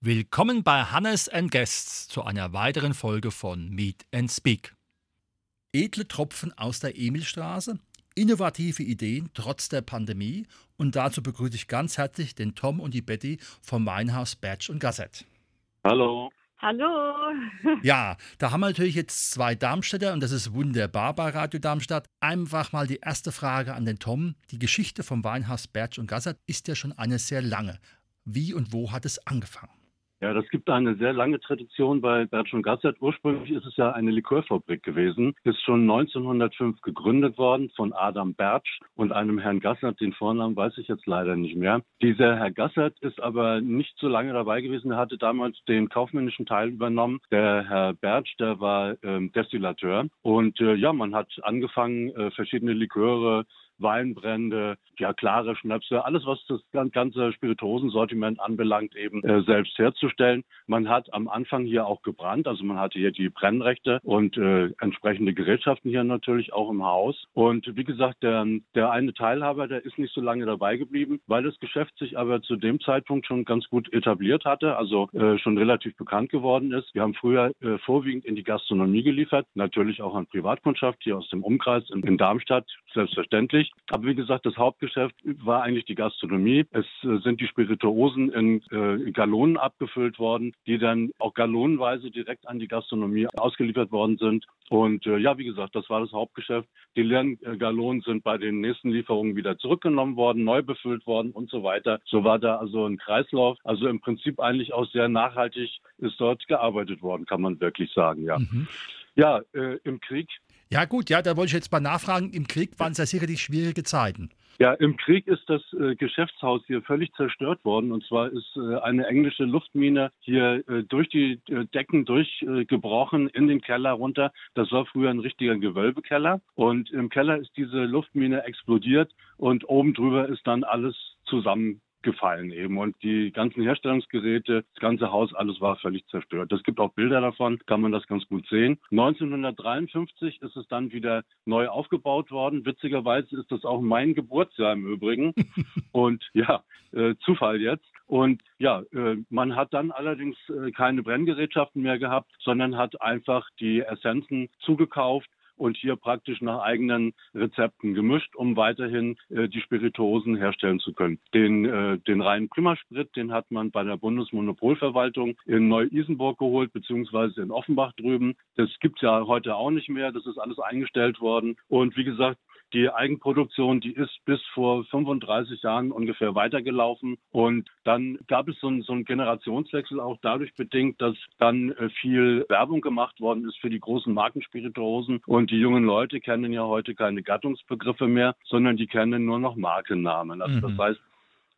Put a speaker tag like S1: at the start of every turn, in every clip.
S1: Willkommen bei Hannes and Guests zu einer weiteren Folge von Meet and Speak. Edle Tropfen aus der Emilstraße, innovative Ideen trotz der Pandemie und dazu begrüße ich ganz herzlich den Tom und die Betty vom Weinhaus Badge und Gazette.
S2: Hallo.
S3: Hallo.
S1: Ja, da haben wir natürlich jetzt zwei Darmstädter und das ist wunderbar bei Radio Darmstadt. Einfach mal die erste Frage an den Tom. Die Geschichte vom Weinhaus Bertsch und Gassert ist ja schon eine sehr lange. Wie und wo hat es angefangen?
S2: Ja, das gibt eine sehr lange Tradition bei Bertsch und Gassert. Ursprünglich ist es ja eine Likörfabrik gewesen. Ist schon 1905 gegründet worden von Adam Bertsch und einem Herrn Gassert. Den Vornamen weiß ich jetzt leider nicht mehr. Dieser Herr Gassert ist aber nicht so lange dabei gewesen. Er hatte damals den kaufmännischen Teil übernommen. Der Herr Bertsch, der war ähm, Destillateur. Und äh, ja, man hat angefangen, äh, verschiedene Liköre Weinbrände, ja klare Schnäpse, alles was das ganze Spirituosensortiment anbelangt, eben äh, selbst herzustellen. Man hat am Anfang hier auch gebrannt, also man hatte hier die Brennrechte und äh, entsprechende Gerätschaften hier natürlich auch im Haus. Und wie gesagt, der, der eine Teilhaber, der ist nicht so lange dabei geblieben, weil das Geschäft sich aber zu dem Zeitpunkt schon ganz gut etabliert hatte, also äh, schon relativ bekannt geworden ist. Wir haben früher äh, vorwiegend in die Gastronomie geliefert, natürlich auch an Privatkundschaft hier aus dem Umkreis in, in Darmstadt, selbstverständlich nicht. Aber wie gesagt, das Hauptgeschäft war eigentlich die Gastronomie. Es äh, sind die Spirituosen in äh, Gallonen abgefüllt worden, die dann auch gallonenweise direkt an die Gastronomie ausgeliefert worden sind. Und äh, ja, wie gesagt, das war das Hauptgeschäft. Die leeren äh, Gallonen sind bei den nächsten Lieferungen wieder zurückgenommen worden, neu befüllt worden und so weiter. So war da also ein Kreislauf. Also im Prinzip eigentlich auch sehr nachhaltig ist dort gearbeitet worden, kann man wirklich sagen, ja. Mhm. Ja, äh, im Krieg
S1: ja gut, ja, da wollte ich jetzt mal nachfragen. Im Krieg waren es ja sicherlich schwierige Zeiten.
S2: Ja, im Krieg ist das äh, Geschäftshaus hier völlig zerstört worden. Und zwar ist äh, eine englische Luftmine hier äh, durch die äh, Decken durchgebrochen in den Keller runter. Das war früher ein richtiger Gewölbekeller. Und im Keller ist diese Luftmine explodiert und oben drüber ist dann alles zusammen gefallen eben. Und die ganzen Herstellungsgeräte, das ganze Haus, alles war völlig zerstört. Es gibt auch Bilder davon, kann man das ganz gut sehen. 1953 ist es dann wieder neu aufgebaut worden. Witzigerweise ist das auch mein Geburtsjahr im Übrigen. Und ja, äh, Zufall jetzt. Und ja, äh, man hat dann allerdings äh, keine Brenngerätschaften mehr gehabt, sondern hat einfach die Essenzen zugekauft und hier praktisch nach eigenen Rezepten gemischt, um weiterhin äh, die Spirituosen herstellen zu können. Den, äh, den reinen Primasprit, den hat man bei der Bundesmonopolverwaltung in Neu-Isenburg geholt, beziehungsweise in Offenbach drüben. Das gibt's ja heute auch nicht mehr. Das ist alles eingestellt worden. Und wie gesagt, die Eigenproduktion, die ist bis vor 35 Jahren ungefähr weitergelaufen. Und dann gab es so einen, so einen Generationswechsel auch dadurch bedingt, dass dann äh, viel Werbung gemacht worden ist für die großen Markenspirituosen. Und die jungen Leute kennen ja heute keine Gattungsbegriffe mehr, sondern die kennen nur noch Markennamen. Also mhm. das heißt,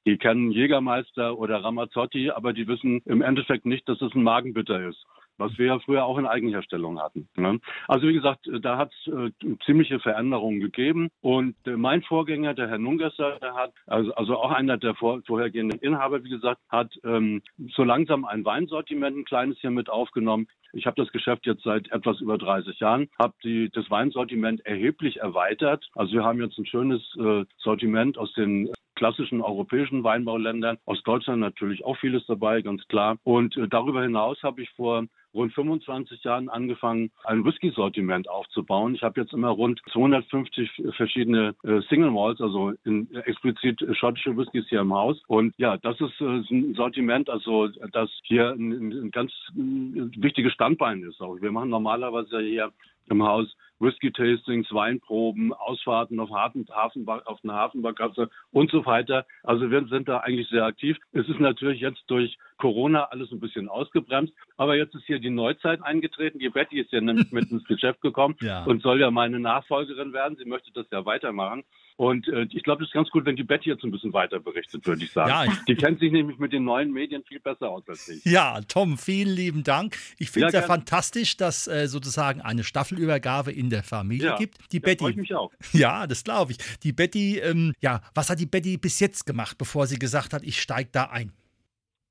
S2: die kennen Jägermeister oder Ramazzotti, aber die wissen im Endeffekt nicht, dass es ein Magenbitter ist was wir ja früher auch in Eigenherstellung hatten. Ne? Also wie gesagt, da hat es äh, ziemliche Veränderungen gegeben und äh, mein Vorgänger, der Herr Nungesser, der hat, also, also auch einer der vor, vorhergehenden Inhaber, wie gesagt, hat ähm, so langsam ein Weinsortiment, ein kleines hier mit aufgenommen. Ich habe das Geschäft jetzt seit etwas über 30 Jahren, habe das Weinsortiment erheblich erweitert. Also wir haben jetzt ein schönes äh, Sortiment aus den klassischen europäischen Weinbauländern, aus Deutschland natürlich auch vieles dabei, ganz klar. Und äh, darüber hinaus habe ich vor rund 25 Jahren angefangen, ein Whisky-Sortiment aufzubauen. Ich habe jetzt immer rund 250 verschiedene äh, Single Malls, also in, explizit schottische Whiskys hier im Haus. Und ja, das ist äh, ein Sortiment, also das hier ein, ein ganz wichtiges Standbein ist. Auch wir machen normalerweise hier im Haus Whisky-Tastings, Weinproben, Ausfahrten auf, Hafen, Hafen, auf einer Hafenbarkasse und so weiter. Also wir sind da eigentlich sehr aktiv. Es ist natürlich jetzt durch Corona alles ein bisschen ausgebremst, aber jetzt ist hier die Neuzeit eingetreten. Die Betty ist ja nämlich mit ins Geschäft gekommen ja. und soll ja meine Nachfolgerin werden. Sie möchte das ja weitermachen. Und äh, ich glaube, es ist ganz gut, wenn die Betty jetzt ein bisschen weiter berichtet, würde ich sagen. Ja, ich die kennt sich nämlich mit den neuen Medien viel besser aus als ich.
S1: Ja, Tom, vielen lieben Dank. Ich finde es ja, ja fantastisch, dass äh, sozusagen eine Staffel Flaschenübergabe in der Familie
S2: ja,
S1: gibt.
S2: Die Betty. Ich mich auch.
S1: Ja, das glaube ich. Die Betty, ähm, ja, was hat die Betty bis jetzt gemacht, bevor sie gesagt hat, ich steige da ein?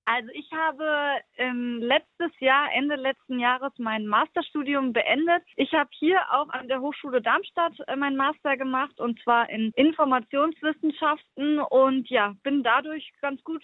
S3: Also ich habe ähm, letztes Jahr, Ende letzten Jahres, mein Masterstudium beendet. Ich habe hier auch an der Hochschule Darmstadt äh, mein Master gemacht und zwar in Informationswissenschaften und ja, bin dadurch ganz gut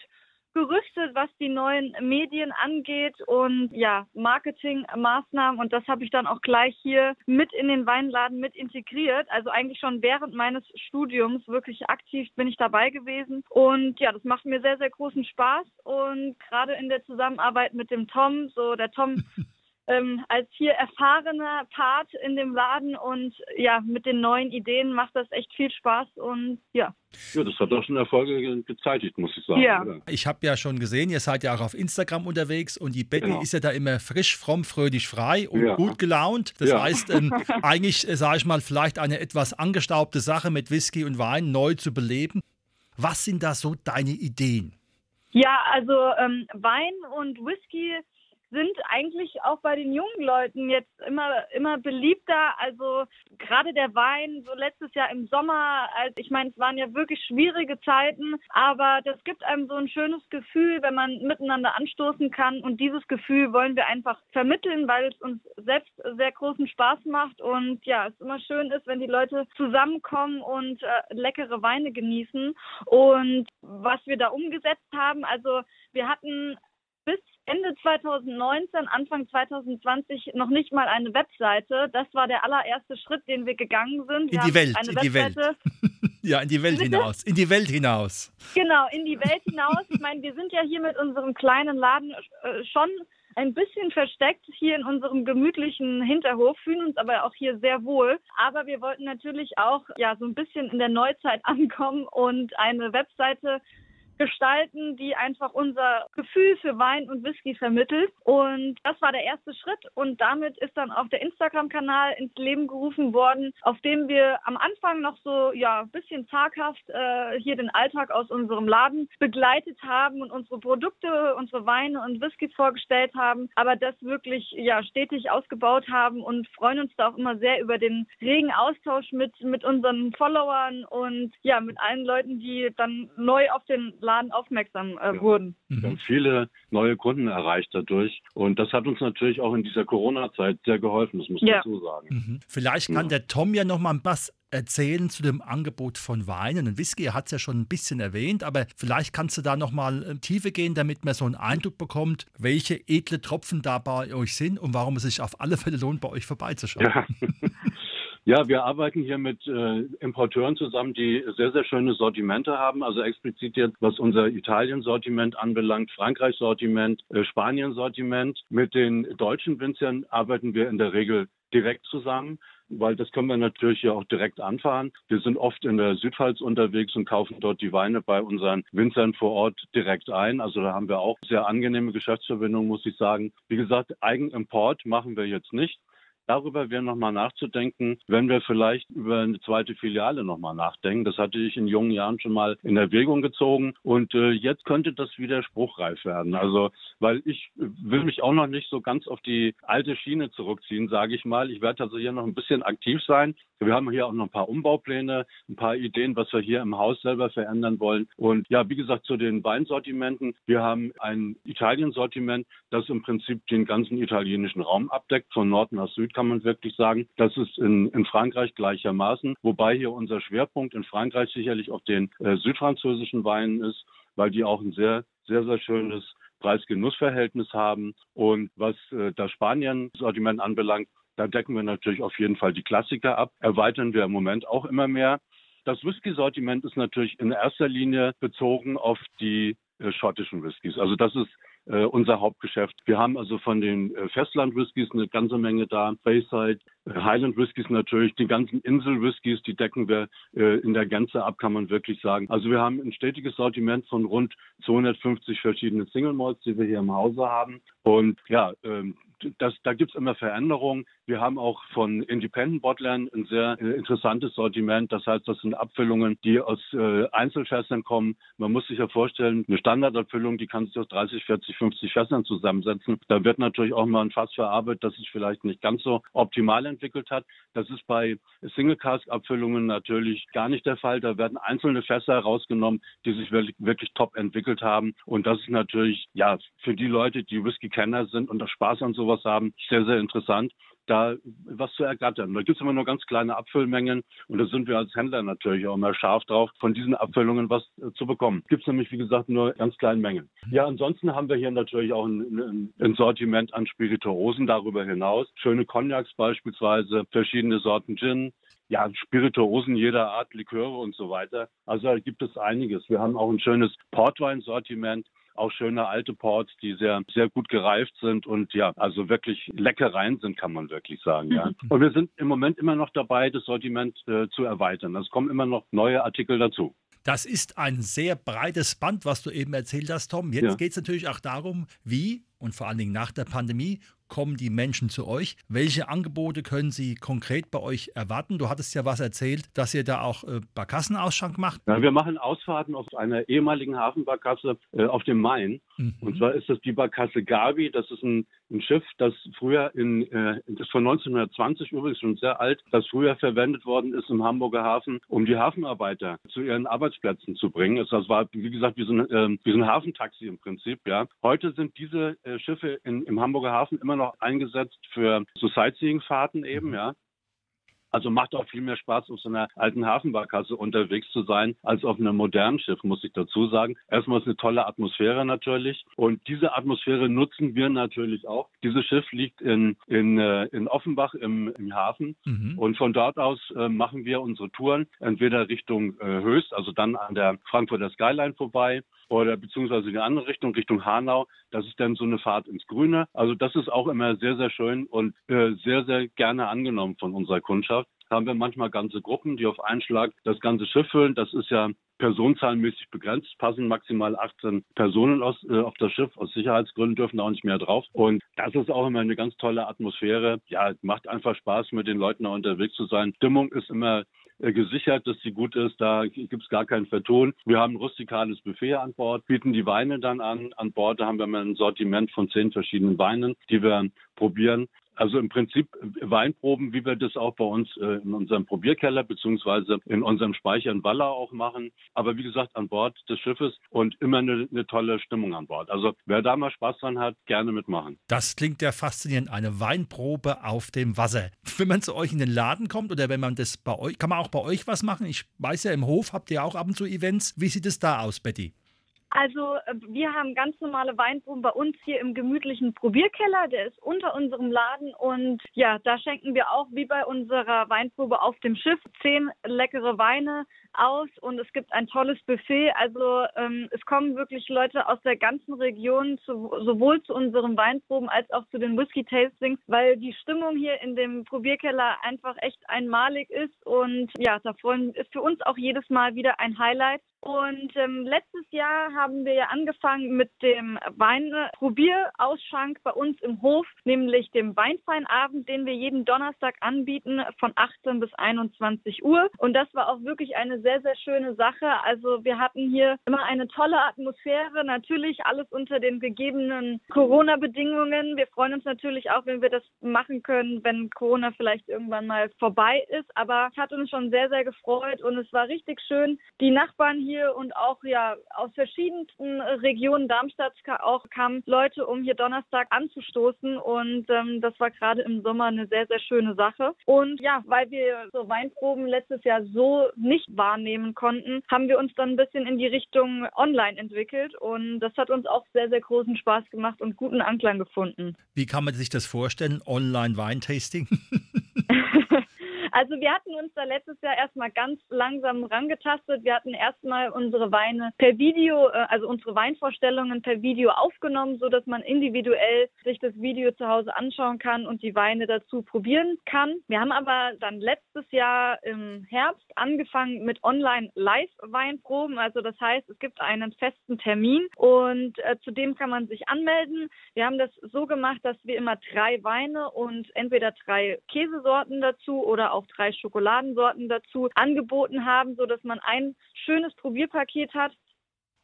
S3: gerüstet, was die neuen Medien angeht und ja, Marketingmaßnahmen. Und das habe ich dann auch gleich hier mit in den Weinladen mit integriert. Also eigentlich schon während meines Studiums wirklich aktiv bin ich dabei gewesen. Und ja, das macht mir sehr, sehr großen Spaß. Und gerade in der Zusammenarbeit mit dem Tom, so der Tom ähm, als hier erfahrener Part in dem Laden und ja, mit den neuen Ideen macht das echt viel Spaß und ja.
S2: Ja, das hat auch schon Erfolge gezeitigt, muss ich sagen.
S1: Ja. Ich habe ja schon gesehen, ihr seid ja auch auf Instagram unterwegs und die Betty genau. ist ja da immer frisch, fromm, fröhlich, frei und ja. gut gelaunt. Das ja. heißt, ähm, eigentlich, äh, sage ich mal, vielleicht eine etwas angestaubte Sache mit Whisky und Wein neu zu beleben. Was sind da so deine Ideen?
S3: Ja, also ähm, Wein und Whisky sind eigentlich auch bei den jungen Leuten jetzt immer, immer beliebter. Also gerade der Wein, so letztes Jahr im Sommer, also ich meine, es waren ja wirklich schwierige Zeiten, aber das gibt einem so ein schönes Gefühl, wenn man miteinander anstoßen kann. Und dieses Gefühl wollen wir einfach vermitteln, weil es uns selbst sehr großen Spaß macht. Und ja, es immer schön ist, wenn die Leute zusammenkommen und äh, leckere Weine genießen. Und was wir da umgesetzt haben, also wir hatten bis Ende 2019, Anfang 2020 noch nicht mal eine Webseite. Das war der allererste Schritt, den wir gegangen sind.
S1: Wir in die Welt, in die Welt. ja, in die Welt hinaus. In die Welt hinaus.
S3: Genau, in die Welt hinaus. Ich meine, wir sind ja hier mit unserem kleinen Laden äh, schon ein bisschen versteckt hier in unserem gemütlichen Hinterhof, fühlen uns aber auch hier sehr wohl. Aber wir wollten natürlich auch ja so ein bisschen in der Neuzeit ankommen und eine Webseite gestalten, die einfach unser Gefühl für Wein und Whisky vermittelt. Und das war der erste Schritt. Und damit ist dann auch der Instagram-Kanal ins Leben gerufen worden, auf dem wir am Anfang noch so, ja, ein bisschen zaghaft äh, hier den Alltag aus unserem Laden begleitet haben und unsere Produkte, unsere Weine und Whiskys vorgestellt haben, aber das wirklich, ja, stetig ausgebaut haben und freuen uns da auch immer sehr über den regen Austausch mit, mit unseren Followern und ja, mit allen Leuten, die dann neu auf den Laden Laden aufmerksam äh, ja. wurden.
S2: Wir haben viele neue Kunden erreicht dadurch. Und das hat uns natürlich auch in dieser Corona-Zeit sehr geholfen, das muss man ja. so sagen.
S1: Mhm. Vielleicht kann ja. der Tom ja noch mal was erzählen zu dem Angebot von Weinen und Whisky. Er hat es ja schon ein bisschen erwähnt, aber vielleicht kannst du da noch mal äh, tiefer gehen, damit man so einen Eindruck bekommt, welche edle Tropfen da bei euch sind und warum es sich auf alle Fälle lohnt, bei euch vorbeizuschauen.
S2: Ja. Ja, wir arbeiten hier mit äh, Importeuren zusammen, die sehr, sehr schöne Sortimente haben. Also explizit jetzt, was unser Italien-Sortiment anbelangt, Frankreich-Sortiment, äh, Spanien-Sortiment. Mit den deutschen Winzern arbeiten wir in der Regel direkt zusammen weil das können wir natürlich ja auch direkt anfahren. Wir sind oft in der Südpfalz unterwegs und kaufen dort die Weine bei unseren Winzern vor Ort direkt ein. Also da haben wir auch sehr angenehme Geschäftsverbindungen, muss ich sagen. Wie gesagt, Eigenimport machen wir jetzt nicht darüber wäre nochmal nachzudenken, wenn wir vielleicht über eine zweite Filiale nochmal nachdenken. Das hatte ich in jungen Jahren schon mal in Erwägung gezogen und äh, jetzt könnte das wieder spruchreif werden. Also, weil ich will mich auch noch nicht so ganz auf die alte Schiene zurückziehen, sage ich mal. Ich werde also hier noch ein bisschen aktiv sein. Wir haben hier auch noch ein paar Umbaupläne, ein paar Ideen, was wir hier im Haus selber verändern wollen. Und ja, wie gesagt, zu den Weinsortimenten. Wir haben ein Italien-Sortiment, das im Prinzip den ganzen italienischen Raum abdeckt, von Nord nach Süd kann man wirklich sagen. Das ist in, in Frankreich gleichermaßen, wobei hier unser Schwerpunkt in Frankreich sicherlich auf den äh, südfranzösischen Weinen ist, weil die auch ein sehr, sehr, sehr schönes Preis-Genuss-Verhältnis haben. Und was äh, das Spanien-Sortiment anbelangt, da decken wir natürlich auf jeden Fall die Klassiker ab, erweitern wir im Moment auch immer mehr. Das Whisky-Sortiment ist natürlich in erster Linie bezogen auf die äh, schottischen Whiskys. Also das ist unser Hauptgeschäft. Wir haben also von den äh, Festland-Whiskys eine ganze Menge da. Bayside, äh, Highland Whiskys natürlich, die ganzen Insel-Whiskys, die decken wir äh, in der Gänze ab, kann man wirklich sagen. Also wir haben ein stetiges Sortiment von rund 250 verschiedene Single Malts, die wir hier im Hause haben. Und ja, ähm, das, da gibt's immer Veränderungen. Wir haben auch von Independent Bottlern ein sehr äh, interessantes Sortiment. Das heißt, das sind Abfüllungen, die aus äh, Einzelfässern kommen. Man muss sich ja vorstellen, eine Standardabfüllung, die kann sich aus 30, 40, 50 Fässern zusammensetzen. Da wird natürlich auch mal ein Fass verarbeitet, das sich vielleicht nicht ganz so optimal entwickelt hat. Das ist bei Single-Cask-Abfüllungen natürlich gar nicht der Fall. Da werden einzelne Fässer rausgenommen, die sich wirklich, wirklich top entwickelt haben. Und das ist natürlich, ja, für die Leute, die Whisky-Kenner sind und Spaß an sowas haben, sehr, sehr interessant da was zu ergattern. Da gibt es immer nur ganz kleine Abfüllmengen und da sind wir als Händler natürlich auch mal scharf drauf, von diesen Abfüllungen was äh, zu bekommen. Gibt es nämlich, wie gesagt, nur ganz kleine Mengen. Ja, ansonsten haben wir hier natürlich auch ein, ein Sortiment an Spirituosen darüber hinaus. Schöne Cognacs beispielsweise, verschiedene Sorten Gin, ja, Spirituosen jeder Art, Liköre und so weiter. Also da gibt es einiges. Wir haben auch ein schönes Portwein-Sortiment auch schöne alte Ports, die sehr, sehr gut gereift sind und ja, also wirklich Leckereien sind, kann man wirklich sagen, ja. Mhm. Und wir sind im Moment immer noch dabei, das Sortiment äh, zu erweitern. Es kommen immer noch neue Artikel dazu.
S1: Das ist ein sehr breites Band, was du eben erzählt hast, Tom. Jetzt ja. geht es natürlich auch darum, wie und vor allen Dingen nach der Pandemie kommen die Menschen zu euch? Welche Angebote können sie konkret bei euch erwarten? Du hattest ja was erzählt, dass ihr da auch äh, Barkassenausschank macht.
S2: Ja, wir machen Ausfahrten auf einer ehemaligen Hafenbarkasse äh, auf dem Main. Mhm. Und zwar ist das die Barkasse Gabi. Das ist ein, ein Schiff, das früher in, äh, das von 1920 übrigens schon sehr alt, das früher verwendet worden ist im Hamburger Hafen, um die Hafenarbeiter zu ihren Arbeitsplätzen zu bringen. Das war, wie gesagt, wie so ein, äh, wie so ein Hafentaxi im Prinzip. Ja. Heute sind diese äh, Schiffe in, im Hamburger Hafen immer noch eingesetzt für so Sightseeing-Fahrten eben, mhm. ja. Also macht auch viel mehr Spaß, auf so einer alten Hafenbarkasse unterwegs zu sein, als auf einem modernen Schiff, muss ich dazu sagen. Erstmal ist eine tolle Atmosphäre natürlich. Und diese Atmosphäre nutzen wir natürlich auch. Dieses Schiff liegt in, in, äh, in Offenbach im, im Hafen. Mhm. Und von dort aus äh, machen wir unsere Touren entweder Richtung äh, Höchst, also dann an der Frankfurter Skyline vorbei oder beziehungsweise in die andere Richtung, Richtung Hanau. Das ist dann so eine Fahrt ins Grüne. Also das ist auch immer sehr, sehr schön und äh, sehr, sehr gerne angenommen von unserer Kundschaft. Da haben wir manchmal ganze Gruppen, die auf einen Schlag das ganze Schiff füllen. Das ist ja personenzahlenmäßig begrenzt, passen maximal 18 Personen aus, äh, auf das Schiff. Aus Sicherheitsgründen dürfen auch nicht mehr drauf. Und das ist auch immer eine ganz tolle Atmosphäre. Ja, macht einfach Spaß, mit den Leuten da unterwegs zu sein. Stimmung ist immer äh, gesichert, dass sie gut ist. Da gibt es gar keinen Verton. Wir haben ein rustikales Buffet an Bord, bieten die Weine dann an. An Bord da haben wir ein Sortiment von zehn verschiedenen Weinen, die wir probieren. Also im Prinzip Weinproben, wie wir das auch bei uns äh, in unserem Probierkeller beziehungsweise in unserem Speicher in Wallau auch machen. Aber wie gesagt, an Bord des Schiffes und immer eine, eine, tolle Stimmung an Bord. Also wer da mal Spaß dran hat, gerne mitmachen.
S1: Das klingt ja faszinierend. Eine Weinprobe auf dem Wasser. Wenn man zu euch in den Laden kommt oder wenn man das bei euch, kann man auch bei euch was machen? Ich weiß ja, im Hof habt ihr auch ab und zu Events. Wie sieht es da aus, Betty?
S3: Also äh, wir haben ganz normale Weinproben bei uns hier im gemütlichen Probierkeller. Der ist unter unserem Laden und ja, da schenken wir auch wie bei unserer Weinprobe auf dem Schiff zehn leckere Weine aus und es gibt ein tolles Buffet. Also ähm, es kommen wirklich Leute aus der ganzen Region zu, sowohl zu unseren Weinproben als auch zu den Whisky Tastings, weil die Stimmung hier in dem Probierkeller einfach echt einmalig ist und ja, da freuen ist für uns auch jedes Mal wieder ein Highlight. Und ähm, letztes Jahr haben wir ja angefangen mit dem Weinprobierausschank bei uns im Hof, nämlich dem Weinfeinabend, den wir jeden Donnerstag anbieten von 18 bis 21 Uhr. Und das war auch wirklich eine sehr, sehr schöne Sache. Also wir hatten hier immer eine tolle Atmosphäre, natürlich alles unter den gegebenen Corona-Bedingungen. Wir freuen uns natürlich auch, wenn wir das machen können, wenn Corona vielleicht irgendwann mal vorbei ist. Aber es hat uns schon sehr, sehr gefreut und es war richtig schön. Die Nachbarn hier hier und auch ja aus verschiedensten Regionen Darmstadt auch kamen Leute, um hier Donnerstag anzustoßen und ähm, das war gerade im Sommer eine sehr, sehr schöne Sache. Und ja, weil wir so Weinproben letztes Jahr so nicht wahrnehmen konnten, haben wir uns dann ein bisschen in die Richtung online entwickelt und das hat uns auch sehr, sehr großen Spaß gemacht und guten Anklang gefunden.
S1: Wie kann man sich das vorstellen, Online-Weintasting?
S3: Also wir hatten uns da letztes Jahr erstmal ganz langsam rangetastet. Wir hatten erstmal unsere Weine per Video, äh, also unsere Weinvorstellungen per Video aufgenommen, so dass man individuell sich das Video zu Hause anschauen kann und die Weine dazu probieren kann. Wir haben aber dann letztes Jahr im Herbst angefangen mit Online-Live-Weinproben. Also das heißt, es gibt einen festen Termin und äh, zu dem kann man sich anmelden. Wir haben das so gemacht, dass wir immer drei Weine und entweder drei Käsesorten dazu oder auch auch drei Schokoladensorten dazu angeboten haben, so dass man ein schönes Probierpaket hat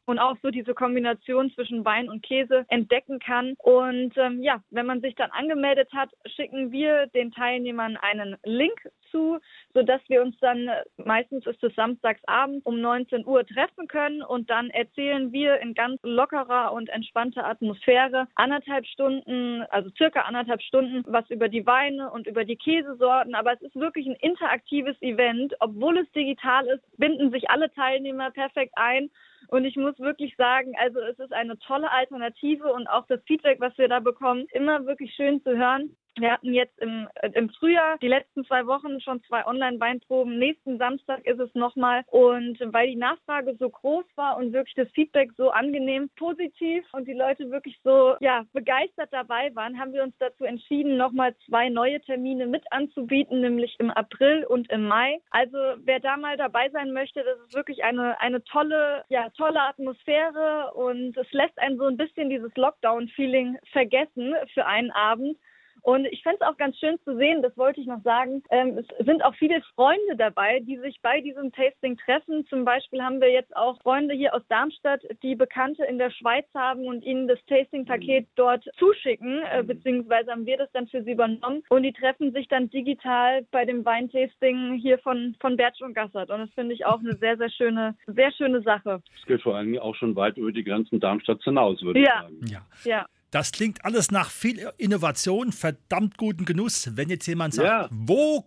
S3: und auch so diese Kombination zwischen Wein und Käse entdecken kann. Und ähm, ja, wenn man sich dann angemeldet hat, schicken wir den Teilnehmern einen Link zu, sodass wir uns dann, äh, meistens ist es samstagsabend um 19 Uhr treffen können und dann erzählen wir in ganz lockerer und entspannter Atmosphäre anderthalb Stunden, also circa anderthalb Stunden, was über die Weine und über die Käsesorten. Aber es ist wirklich ein interaktives Event. Obwohl es digital ist, binden sich alle Teilnehmer perfekt ein. Und ich muss wirklich sagen, also es ist eine tolle Alternative und auch das Feedback, was wir da bekommen, immer wirklich schön zu hören. Wir hatten jetzt im, äh, im Frühjahr die letzten zwei Wochen schon zwei Online-Weinproben. Nächsten Samstag ist es nochmal. Und weil die Nachfrage so groß war und wirklich das Feedback so angenehm positiv und die Leute wirklich so ja, begeistert dabei waren, haben wir uns dazu entschieden, nochmal zwei neue Termine mit anzubieten, nämlich im April und im Mai. Also wer da mal dabei sein möchte, das ist wirklich eine, eine tolle, ja, tolle Atmosphäre und es lässt einen so ein bisschen dieses Lockdown-Feeling vergessen für einen Abend. Und ich fände es auch ganz schön zu sehen, das wollte ich noch sagen, ähm, es sind auch viele Freunde dabei, die sich bei diesem Tasting treffen. Zum Beispiel haben wir jetzt auch Freunde hier aus Darmstadt, die Bekannte in der Schweiz haben und ihnen das Tasting-Paket mhm. dort zuschicken, äh, mhm. beziehungsweise haben wir das dann für sie übernommen. Und die treffen sich dann digital bei dem Weintasting hier von, von Bertsch und Gassert. Und das finde ich auch eine sehr, sehr schöne, sehr schöne Sache.
S2: Das geht vor allem auch schon weit über die Grenzen Darmstadt hinaus, würde
S3: ja.
S2: ich sagen.
S1: Ja. ja. Das klingt alles nach viel Innovation, verdammt guten Genuss. Wenn jetzt jemand sagt, ja. wo,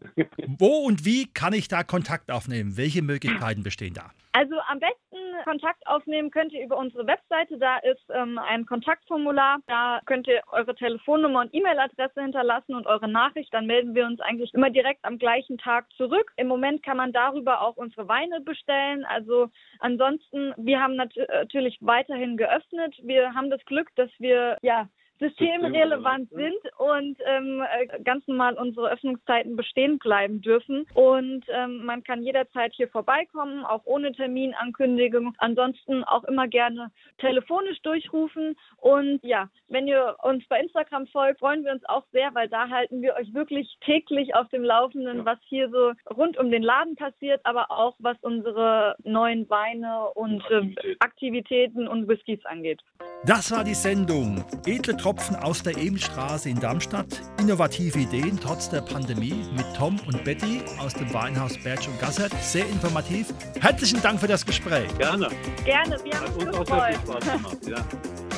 S1: wo und wie kann ich da Kontakt aufnehmen? Welche Möglichkeiten bestehen da?
S3: Also am besten Kontakt aufnehmen könnt ihr über unsere Webseite. Da ist ähm, ein Kontaktformular. Da könnt ihr eure Telefonnummer und E-Mail-Adresse hinterlassen und eure Nachricht. Dann melden wir uns eigentlich immer direkt am gleichen Tag zurück. Im Moment kann man darüber auch unsere Weine bestellen. Also ansonsten, wir haben nat natürlich weiterhin geöffnet. Wir haben das Glück, dass wir ja systemrelevant sind und ähm, äh, ganz normal unsere Öffnungszeiten bestehen bleiben dürfen. Und ähm, man kann jederzeit hier vorbeikommen, auch ohne Terminankündigung. Ansonsten auch immer gerne telefonisch durchrufen. Und ja, wenn ihr uns bei Instagram folgt, freuen wir uns auch sehr, weil da halten wir euch wirklich täglich auf dem Laufenden, ja. was hier so rund um den Laden passiert, aber auch was unsere neuen Weine und äh, Aktivitäten und Whiskys angeht.
S1: Das war die Sendung Edle Tropfen aus der Ebenstraße in Darmstadt. Innovative Ideen trotz der Pandemie mit Tom und Betty aus dem Weinhaus Bertsch und Gassert. Sehr informativ. Herzlichen Dank für das Gespräch.
S2: Gerne.
S3: Gerne, wir haben uns, uns auch sehr viel Spaß gemacht. Ja.